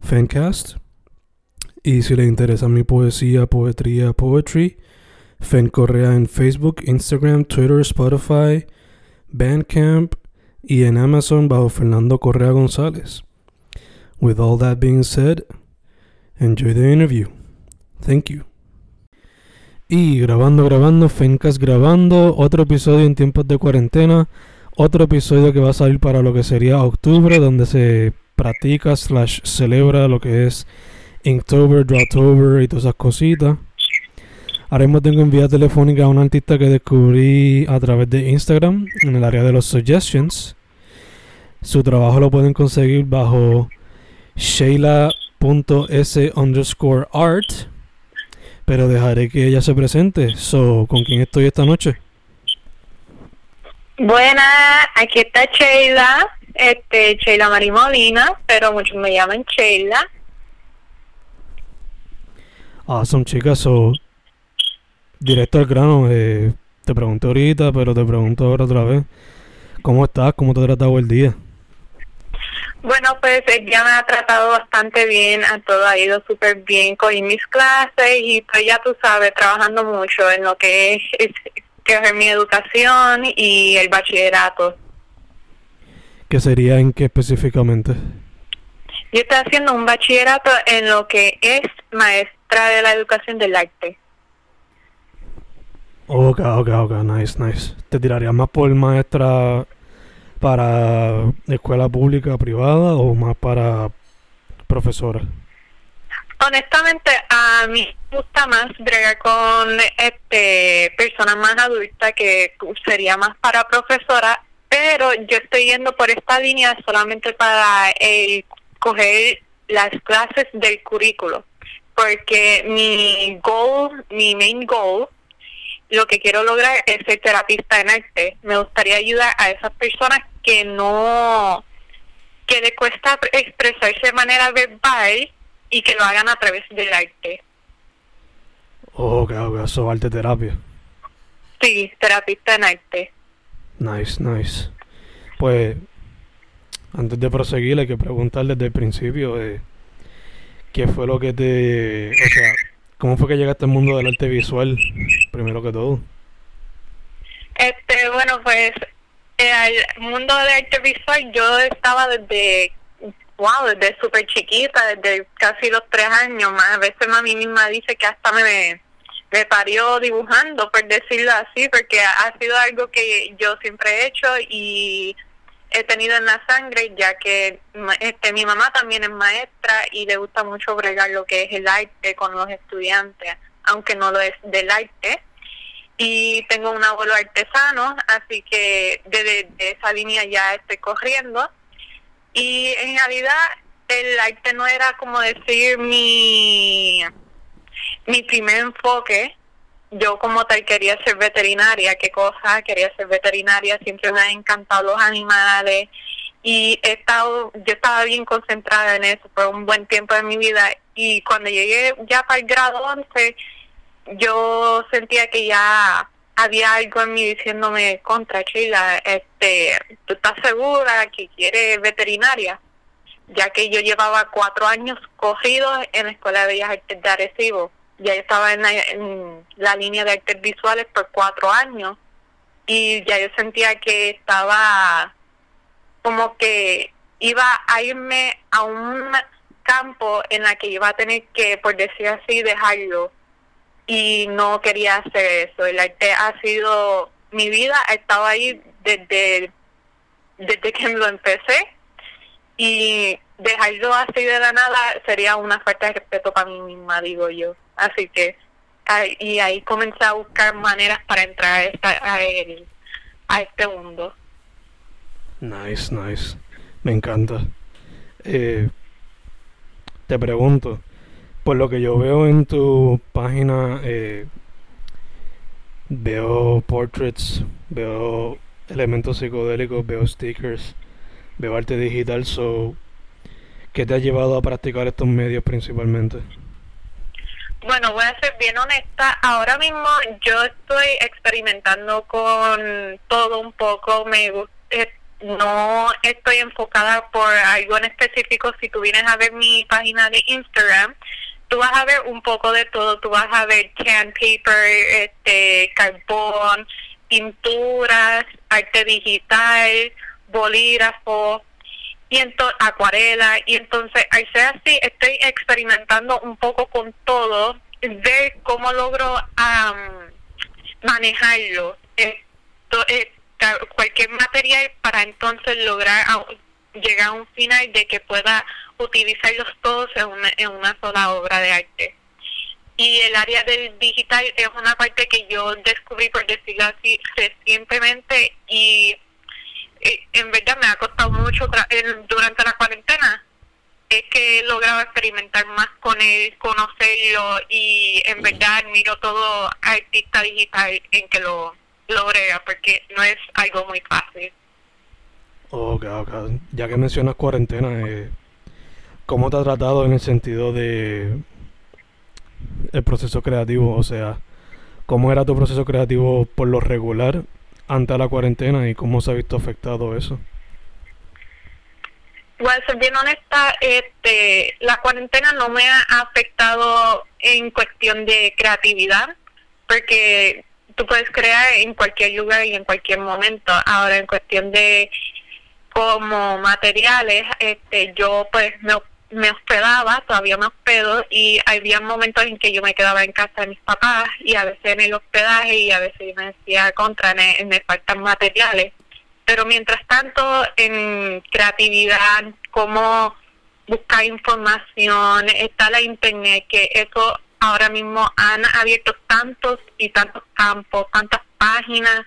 Fancast. Y si le interesa mi poesía, poetría, poetry, Fen Correa en Facebook, Instagram, Twitter, Spotify, Bandcamp y en Amazon bajo Fernando Correa González. With all that being said, enjoy the interview. Thank you. Y grabando, grabando, Fencast grabando, otro episodio en tiempos de cuarentena, otro episodio que va a salir para lo que sería octubre, donde se practica slash celebra lo que es Inktober, Drawtober y todas esas cositas. Ahora mismo tengo en vía telefónica a un artista que descubrí a través de Instagram en el área de los suggestions. Su trabajo lo pueden conseguir bajo Sheila.s underscore art. Pero dejaré que ella se presente. So, ¿con quién estoy esta noche? Buenas, aquí está Sheila, este, Sheila Marimolina, pero muchos me llaman Sheila. Awesome, chicas. So, directo al grano. Eh, te pregunté ahorita, pero te pregunto ahora otra vez. ¿Cómo estás? ¿Cómo te ha tratado el día? Bueno, pues ella me ha tratado bastante bien, a todo ha ido súper bien, cogí mis clases y pues ya tú sabes, trabajando mucho en lo que es, es que es mi educación y el bachillerato. ¿Qué sería en qué específicamente? Yo estoy haciendo un bachillerato en lo que es maestra de la educación del arte. Ok, ok, ok, nice, nice. ¿Te tirarías más por maestra para escuela pública, privada o más para profesora? Honestamente, a mí me gusta más bregar con este personas más adultas que sería más para profesora, pero yo estoy yendo por esta línea solamente para el coger las clases del currículo, porque mi goal, mi main goal, lo que quiero lograr es ser terapista en arte. Me gustaría ayudar a esas personas que no, que le cuesta expresarse de manera verbal y que lo hagan a través del arte. Ok, ok, eso arte terapia. Sí, terapista en arte. Nice, nice. Pues, antes de proseguir, hay que preguntar desde el principio, eh, ¿qué fue lo que te... O sea, ¿cómo fue que llegaste al mundo del arte visual, primero que todo? Este, bueno, pues, el mundo del arte visual yo estaba desde, wow, desde súper chiquita, desde casi los tres años, más a veces mami misma dice que hasta me, me parió dibujando, por decirlo así, porque ha sido algo que yo siempre he hecho y he tenido en la sangre, ya que este, mi mamá también es maestra y le gusta mucho bregar lo que es el arte con los estudiantes, aunque no lo es del arte. Y tengo un abuelo artesano, así que desde de esa línea ya estoy corriendo. Y en realidad el arte no era como decir mi, mi primer enfoque, yo como tal quería ser veterinaria, qué cosa, quería ser veterinaria, siempre me han encantado los animales y he estado, yo estaba bien concentrada en eso por un buen tiempo de mi vida y cuando llegué ya para el grado 11 yo sentía que ya había algo en mí diciéndome contra Sheila, este, ¿tú estás segura que quieres veterinaria? Ya que yo llevaba cuatro años cogidos en la Escuela de Bellas Artes de Arecibo ya estaba en la, en la línea de artes visuales por cuatro años y ya yo sentía que estaba como que iba a irme a un campo en la que iba a tener que, por decir así, dejarlo. Y no quería hacer eso. El arte ha sido mi vida, ha estado ahí desde, desde que lo empecé. Y dejarlo así de la nada sería una falta de respeto para mí misma, digo yo. Así que, y ahí comencé a buscar maneras para entrar a, esta, a, a este mundo. Nice, nice. Me encanta. Eh, te pregunto, por lo que yo veo en tu página, eh, veo portraits, veo elementos psicodélicos, veo stickers, veo arte digital. So, ¿Qué te ha llevado a practicar estos medios principalmente? Bueno, voy a ser bien honesta. Ahora mismo yo estoy experimentando con todo un poco. Me eh, no estoy enfocada por algo en específico. Si tú vienes a ver mi página de Instagram, tú vas a ver un poco de todo. Tú vas a ver can paper, este, carbón, pinturas, arte digital, bolígrafo y acuarela y entonces al ser así estoy experimentando un poco con todo ver cómo logro manejarlo. Esto, eh, cualquier material para entonces lograr llegar a un final de que pueda utilizarlos todos en una, en una sola obra de arte. Y el área del digital es una parte que yo descubrí por decirlo así recientemente y en verdad me ha costado mucho durante la cuarentena es que he logrado experimentar más con él, conocerlo y en verdad admiro todo artista digital en que lo logre porque no es algo muy fácil. Ok, ok. Ya que mencionas cuarentena, eh, ¿cómo te ha tratado en el sentido de el proceso creativo? O sea, ¿cómo era tu proceso creativo por lo regular ante la cuarentena y cómo se ha visto afectado eso? Bueno, ser bien honesta, este, la cuarentena no me ha afectado en cuestión de creatividad, porque tú puedes crear en cualquier lugar y en cualquier momento. Ahora, en cuestión de como materiales, este, yo pues me me hospedaba, todavía me hospedo, y había momentos en que yo me quedaba en casa de mis papás y a veces en el hospedaje y a veces me decía contra, me, me faltan materiales. Pero mientras tanto, en creatividad, cómo buscar información, está la internet, que eso ahora mismo han abierto tantos y tantos campos, tantas páginas,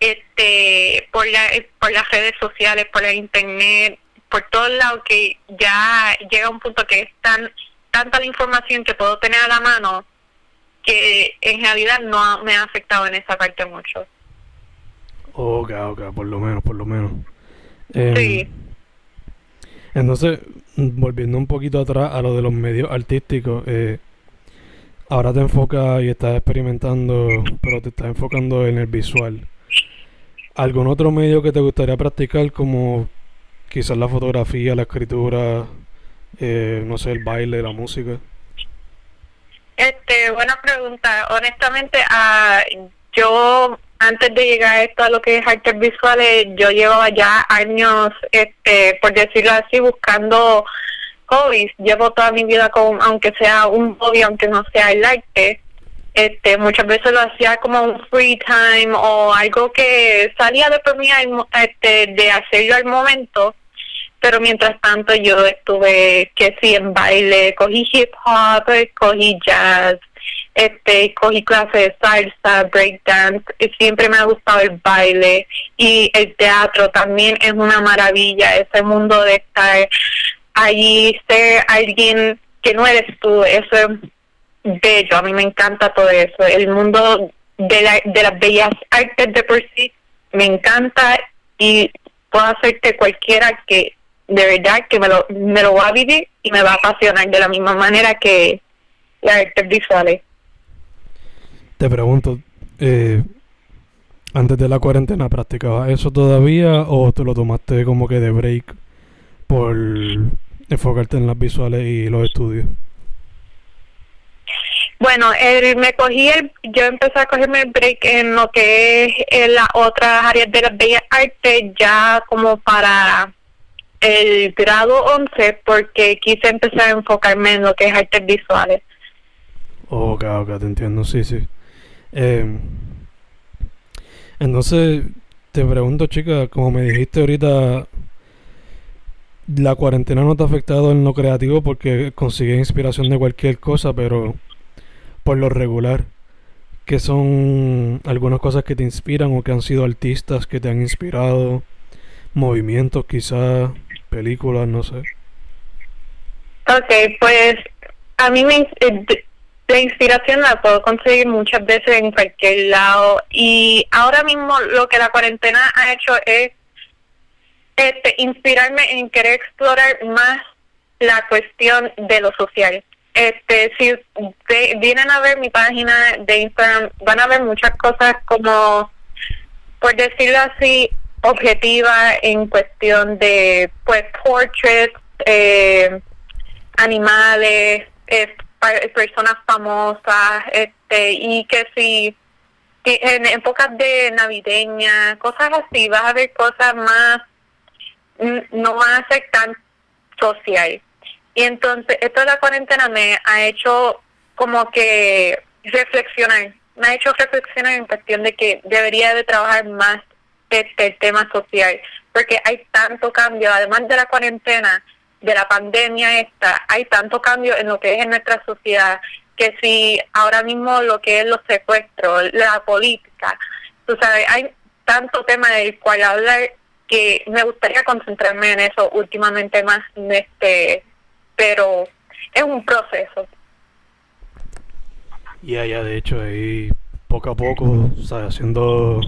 este, por, la, por las redes sociales, por la internet, por todos lados que ya llega un punto que es tan tanta la información que puedo tener a la mano que en realidad no me ha afectado en esa parte mucho. Ok, ok, por lo menos, por lo menos. Em, sí. Entonces, volviendo un poquito atrás a lo de los medios artísticos, eh, ahora te enfocas y estás experimentando, pero te estás enfocando en el visual. ¿Algún otro medio que te gustaría practicar como Quizás la fotografía, la escritura, eh, no sé, el baile, la música. Este, buena pregunta. Honestamente, uh, yo antes de llegar a esto a lo que es artes visuales, yo llevaba ya años, este, por decirlo así, buscando hobbies. Llevo toda mi vida con, aunque sea un hobby, aunque no sea el arte. Este, muchas veces lo hacía como un free time o algo que salía de por mí este, de hacerlo al momento pero mientras tanto yo estuve que sí en baile, cogí hip hop, cogí jazz, este, cogí clases de salsa, breakdance, siempre me ha gustado el baile y el teatro también es una maravilla, ese mundo de estar allí, ser alguien que no eres tú, eso es bello, a mí me encanta todo eso, el mundo de, la, de las bellas artes de por sí me encanta y puedo hacerte cualquiera que de verdad que me lo, me lo va a vivir y me va a apasionar de la misma manera que las artes visuales. Te pregunto, eh, antes de la cuarentena, ¿practicabas eso todavía o tú lo tomaste como que de break por enfocarte en las visuales y los estudios? Bueno, el, me cogí el, yo empecé a cogerme el break en lo que es en las otras áreas de las bellas artes ya como para el grado 11 porque quise empezar a enfocarme en lo que es artes visuales. Ok, ok, te entiendo, sí, sí. Eh, entonces, te pregunto, chica, como me dijiste ahorita, la cuarentena no te ha afectado en lo creativo porque consigues inspiración de cualquier cosa, pero por lo regular, ¿qué son algunas cosas que te inspiran o que han sido artistas que te han inspirado? Movimientos quizás, películas, no sé. Ok, pues a mí me, eh, la inspiración la puedo conseguir muchas veces en cualquier lado y ahora mismo lo que la cuarentena ha hecho es este, inspirarme en querer explorar más la cuestión de lo social. Este, si vienen a ver mi página de Instagram, van a ver muchas cosas como, por decirlo así, objetiva en cuestión de, pues, portraits, eh, animales, eh, personas famosas, este, y que si en épocas de navideña, cosas así, vas a ver cosas más, no van a ser tan social. Y entonces, esto de la cuarentena me ha hecho como que reflexionar, me ha hecho reflexionar en cuestión de que debería de trabajar más este tema social, porque hay tanto cambio, además de la cuarentena, de la pandemia esta, hay tanto cambio en lo que es en nuestra sociedad, que si ahora mismo lo que es los secuestros, la política, tú sabes, hay tanto tema del cual hablar que me gustaría concentrarme en eso últimamente más, este pero es un proceso. Ya, ya, de hecho, ahí poco a poco, ¿sabes? haciendo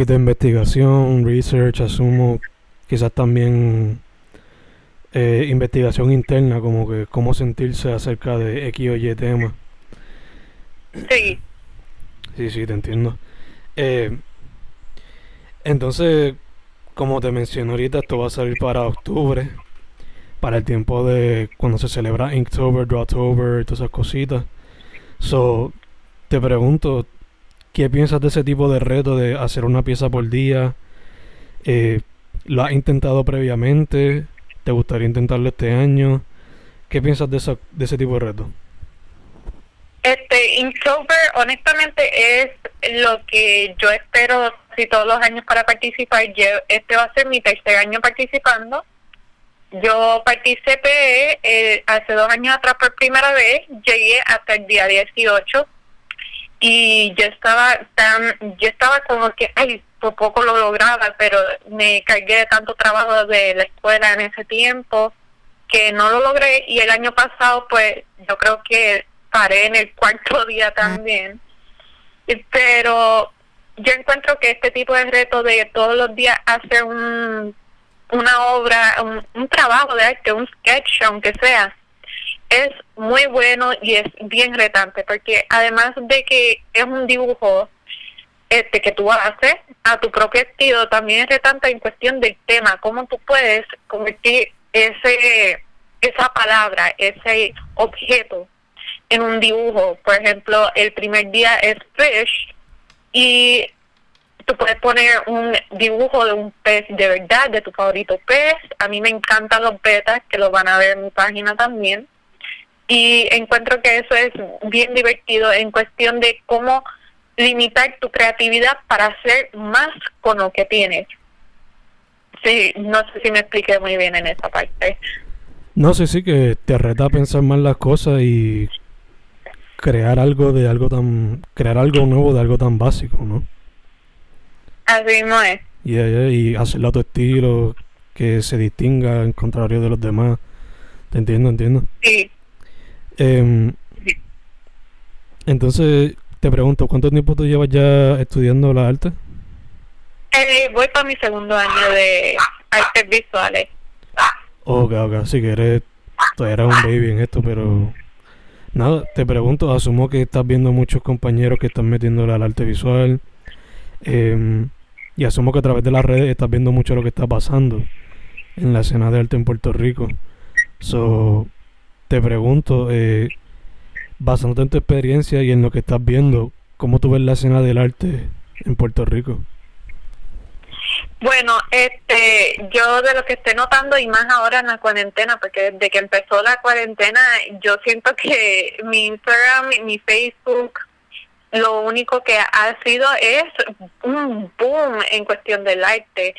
poquito de investigación, research, asumo, quizás también eh, investigación interna, como que cómo sentirse acerca de X o Y tema. Sí. Sí, sí, te entiendo. Eh, entonces, como te mencioné ahorita, esto va a salir para octubre, para el tiempo de cuando se celebra Inktober, Drawtober, todas esas cositas. So, te pregunto, ¿qué piensas de ese tipo de reto de hacer una pieza por día? Eh, ¿Lo has intentado previamente? ¿Te gustaría intentarlo este año? ¿Qué piensas de, de ese tipo de reto? Este, Inktober, honestamente, es lo que yo espero si todos los años para participar. este va a ser mi tercer año participando. Yo participé eh, hace dos años atrás por primera vez, llegué hasta el día 18 y yo estaba tan, yo estaba como que, ay, por poco lo lograba, pero me cargué de tanto trabajo de la escuela en ese tiempo que no lo logré y el año pasado pues yo creo que paré en el cuarto día también. Pero yo encuentro que este tipo de reto de todos los días hacer un, una obra, un, un trabajo de arte, un sketch, aunque sea, es muy bueno y es bien retante, porque además de que es un dibujo este que tú haces a tu propio estilo, también es retante en cuestión del tema, cómo tú puedes convertir ese esa palabra, ese objeto en un dibujo. Por ejemplo, el primer día es fish y tú puedes poner un dibujo de un pez de verdad, de tu favorito pez. A mí me encantan los betas, que lo van a ver en mi página también. Y encuentro que eso es bien divertido en cuestión de cómo limitar tu creatividad para hacer más con lo que tienes. Sí, no sé si me expliqué muy bien en esa parte. No, sé sí, que te reta a pensar más las cosas y crear algo de algo tan... crear algo nuevo de algo tan básico, ¿no? Así mismo es. y hacerlo a tu estilo, que se distinga en contrario de los demás. Te entiendo, entiendo. Sí. Sí. Entonces, te pregunto, ¿cuánto tiempo tú llevas ya estudiando la arte? Eh, voy para mi segundo año de artes visuales. Ok, ok, así que eres, eres un baby en esto, pero nada, te pregunto, asumo que estás viendo muchos compañeros que están metiéndole al arte visual eh, y asumo que a través de las redes estás viendo mucho lo que está pasando en la escena de arte en Puerto Rico. So, te pregunto, eh, basándote en tu experiencia y en lo que estás viendo, ¿cómo tú ves la escena del arte en Puerto Rico? Bueno, este, yo de lo que estoy notando y más ahora en la cuarentena, porque desde que empezó la cuarentena, yo siento que mi Instagram, mi Facebook, lo único que ha sido es un boom en cuestión del arte.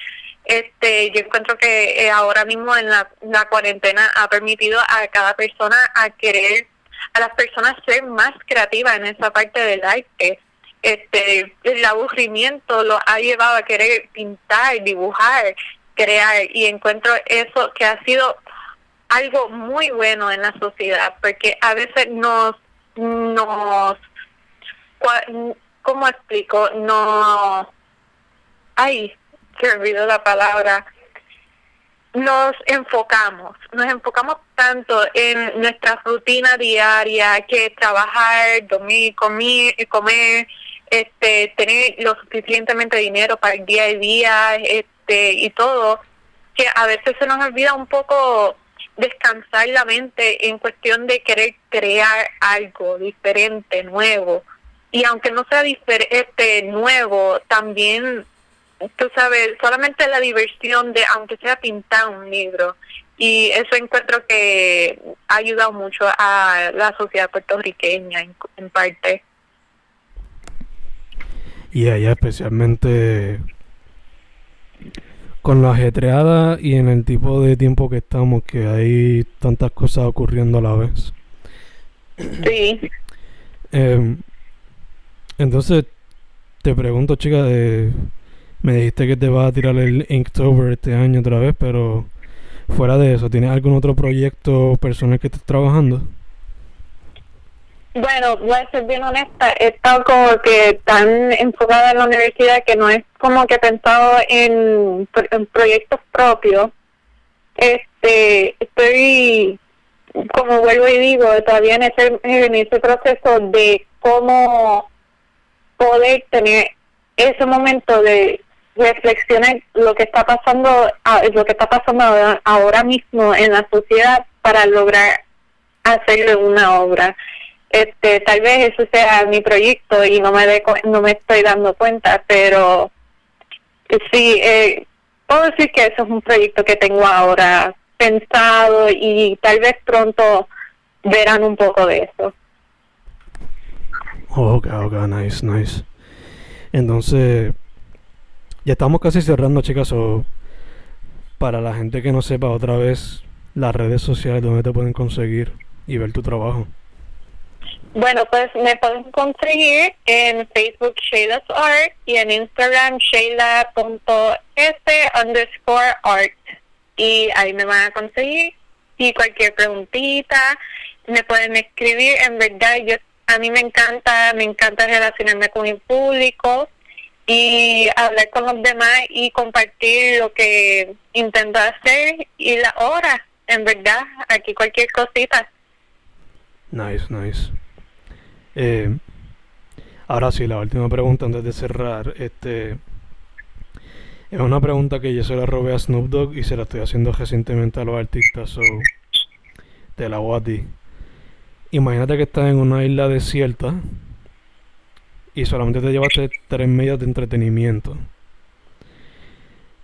Este, yo encuentro que eh, ahora mismo en la, cuarentena ha permitido a cada persona a querer, a las personas ser más creativas en esa parte del arte este el aburrimiento lo ha llevado a querer pintar, dibujar, crear y encuentro eso que ha sido algo muy bueno en la sociedad porque a veces nos nos ¿cómo explico? No ay, se olvidó la palabra nos enfocamos, nos enfocamos tanto en nuestra rutina diaria que trabajar, dormir, comer, comer este, tener lo suficientemente dinero para el día a día este, y todo, que a veces se nos olvida un poco descansar la mente en cuestión de querer crear algo diferente, nuevo. Y aunque no sea diferente, nuevo, también, tú sabes, solamente la diversión de, aunque sea pintar un libro. Y eso encuentro que ha ayudado mucho a la sociedad puertorriqueña en parte. Y allá especialmente con la ajetreada y en el tipo de tiempo que estamos, que hay tantas cosas ocurriendo a la vez. Sí. Em, entonces, te pregunto, chica, eh, me dijiste que te vas a tirar el Inktober este año otra vez, pero fuera de eso, ¿tienes algún otro proyecto personal que estés trabajando? Bueno, voy a ser bien honesta, he estado como que tan enfocada en la universidad que no es como que he pensado en, proyectos propios. Este, estoy, como vuelvo y digo, todavía en ese, en ese proceso de cómo poder tener ese momento de reflexionar lo que está pasando, lo que está pasando ahora mismo en la sociedad para lograr hacerle una obra. Este tal vez eso sea mi proyecto y no me no me estoy dando cuenta pero sí eh, puedo decir que eso es un proyecto que tengo ahora pensado y tal vez pronto verán un poco de eso. Ok ok nice nice. Entonces ya estamos casi cerrando chicas o para la gente que no sepa otra vez las redes sociales donde te pueden conseguir y ver tu trabajo bueno, pues me pueden conseguir en Facebook Shayla's Art y en Instagram shayla.s underscore art. Y ahí me van a conseguir. Y cualquier preguntita me pueden escribir. En verdad, yo a mí me encanta, me encanta relacionarme con el público y hablar con los demás y compartir lo que intento hacer y la hora. En verdad, aquí cualquier cosita. Nice, nice. Eh, ahora sí, la última pregunta antes de cerrar. Este es una pregunta que yo se la robé a Snoop Dogg y se la estoy haciendo recientemente a los artistas. So, te la voy. Imagínate que estás en una isla desierta y solamente te llevaste tres medios de entretenimiento.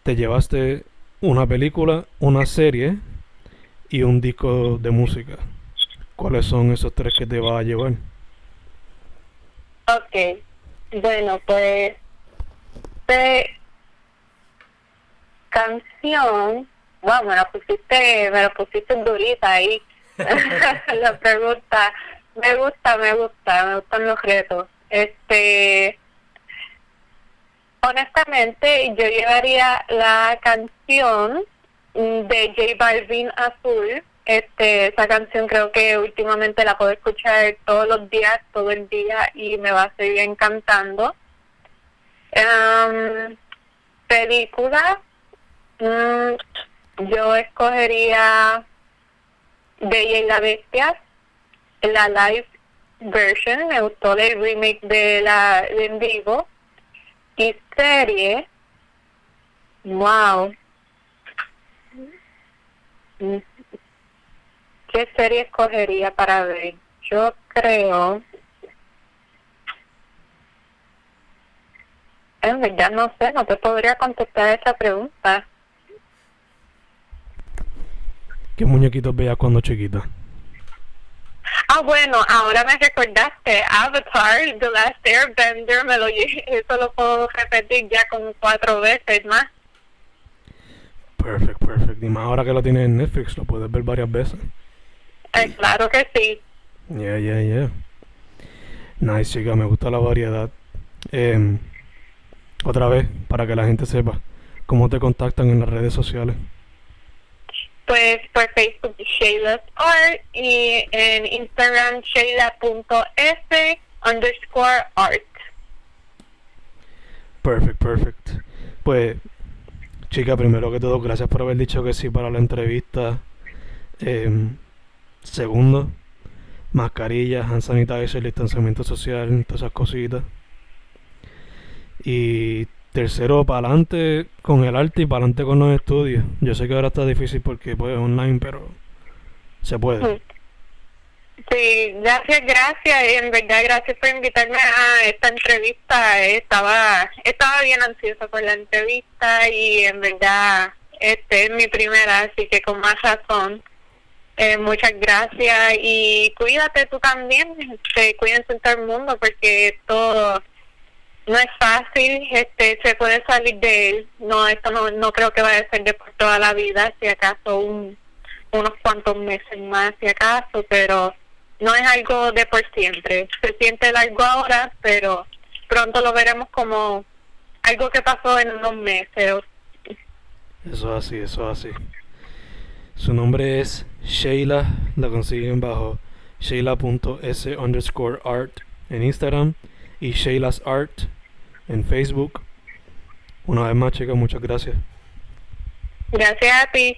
Te llevaste una película, una serie y un disco de música. ¿Cuáles son esos tres que te vas a llevar? Ok, bueno, pues de canción, wow, me la pusiste, me la pusiste durita ahí. la pregunta, me gusta, me gusta, me gustan los retos. Este, honestamente, yo llevaría la canción de J Balvin Azul este, esa canción creo que últimamente la puedo escuchar todos los días, todo el día y me va a seguir encantando. Um, película, mm, yo escogería Bella y la Bestia, la live version, me gustó el remake de la de en vivo. Y serie, wow. ¿Qué serie escogería para ver? Yo creo... En verdad no sé, no te podría contestar esa pregunta. ¿Qué muñequitos veías cuando chiquita? Ah, bueno, ahora me recordaste. Avatar, The Last Airbender, me lo, eso lo puedo repetir ya como cuatro veces más. Perfect, perfect. Y más ahora que lo tienes en Netflix, lo puedes ver varias veces. Eh, claro que sí. Yeah, yeah, yeah. Nice, chica, me gusta la variedad. Eh, otra vez, para que la gente sepa, ¿cómo te contactan en las redes sociales? Pues por Facebook Shayla's Art y en Instagram shayla.s underscore art. Perfect, perfect. Pues, chica, primero que todo, gracias por haber dicho que sí para la entrevista. Eh, segundo, mascarillas, hand sanitizer, distanciamiento social, todas esas cositas. Y tercero, para adelante con el arte y para adelante con los estudios. Yo sé que ahora está difícil porque pues es online, pero se puede. Sí, gracias, gracias. Y en verdad, gracias por invitarme a esta entrevista. Estaba, estaba bien ansiosa por la entrevista y en verdad, este es mi primera, así que con más razón. Eh, muchas gracias y cuídate tú también, este, cuídense en todo el mundo porque todo no es fácil, este, se puede salir de él, no, esto no, no creo que vaya a ser de por toda la vida, si acaso un, unos cuantos meses más, si acaso, pero no es algo de por siempre, se siente largo ahora, pero pronto lo veremos como algo que pasó en unos meses. Eso así, eso así. Su nombre es Sheila, la consiguen bajo sheila.s underscore art en Instagram y Sheila's Art en Facebook. Una vez más, chicas, muchas gracias. Gracias a ti.